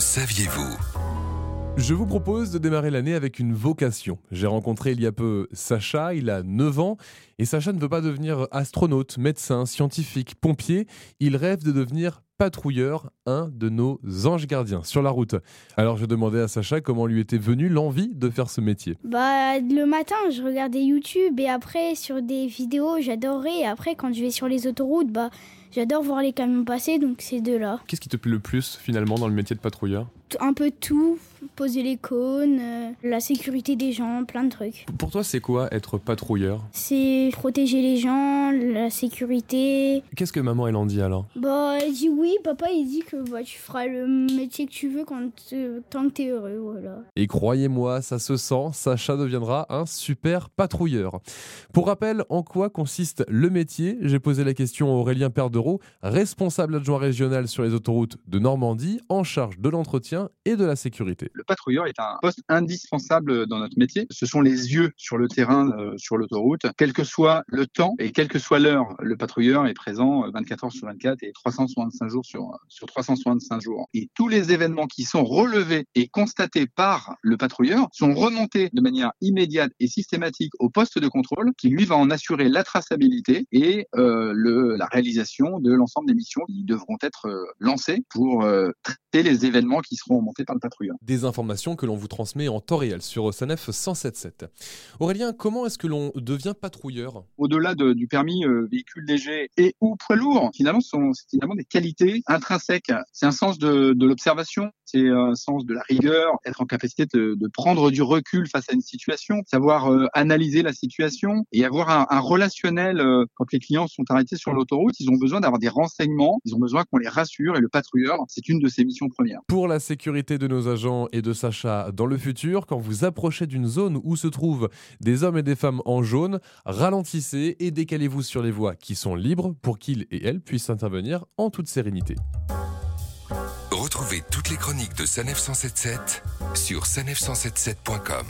Saviez-vous Je vous propose de démarrer l'année avec une vocation. J'ai rencontré il y a peu Sacha, il a 9 ans, et Sacha ne veut pas devenir astronaute, médecin, scientifique, pompier, il rêve de devenir patrouilleur, un de nos anges gardiens sur la route. Alors je demandais à Sacha comment lui était venue l'envie de faire ce métier. Bah le matin, je regardais YouTube et après sur des vidéos, j'adorais. Et après quand je vais sur les autoroutes, bah j'adore voir les camions passer, donc c'est de là. Qu'est-ce qui te plaît le plus finalement dans le métier de patrouilleur? Un peu tout, poser les cônes, euh, la sécurité des gens, plein de trucs. Pour toi, c'est quoi être patrouilleur? C'est protéger les gens, la sécurité. Qu'est-ce que maman elle en dit alors? Bah elle dit oui, papa il dit que bah, tu feras le métier que tu veux quand euh, tant que t'es heureux, voilà. Et croyez-moi, ça se sent, Sacha deviendra un super patrouilleur. Pour rappel, en quoi consiste le métier? J'ai posé la question à Aurélien Perdereau, responsable adjoint régional sur les autoroutes de Normandie, en charge de l'entretien et de la sécurité. Le patrouilleur est un poste indispensable dans notre métier. Ce sont les yeux sur le terrain, euh, sur l'autoroute. Quel que soit le temps et quelle que soit l'heure, le patrouilleur est présent euh, 24 heures sur 24 et 365 jours sur, sur 365 jours. Et tous les événements qui sont relevés et constatés par le patrouilleur sont remontés de manière immédiate et systématique au poste de contrôle qui lui va en assurer la traçabilité et euh, le, la réalisation de l'ensemble des missions qui devront être euh, lancées pour euh, traiter les événements qui seront remontés par le patrouilleur. Des informations que l'on vous transmet en temps réel sur Sanef 107.7. Aurélien, comment est-ce que l'on devient patrouilleur? Au-delà de- du permis euh, véhicule léger et ou poids lourd, finalement, ce sont c'est finalement des qualités intrinsèques. C'est un sens de, de l'observation, c'est un sens de la rigueur, être en capacité de, de prendre du recul face à une situation, savoir euh, analyser la situation et avoir un, un relationnel. euh, quand les clients sont arrêtés sur l'autoroute, ils ont besoin d'avoir des renseignements, ils ont besoin qu'on les rassure et le patrouilleur, c'est une de ses missions premières. Pour la sécurité de nos agents et de Sacha dans le futur, quand vous approchez d'une zone où se trouvent des hommes et des femmes en jaune, ralentissez et décalez-vous sur les voies qui sont libres pour qu'ils et elles puissent intervenir en toute sérénité. Retrouvez toutes les chroniques de Sanef 177 sur sanef177.com.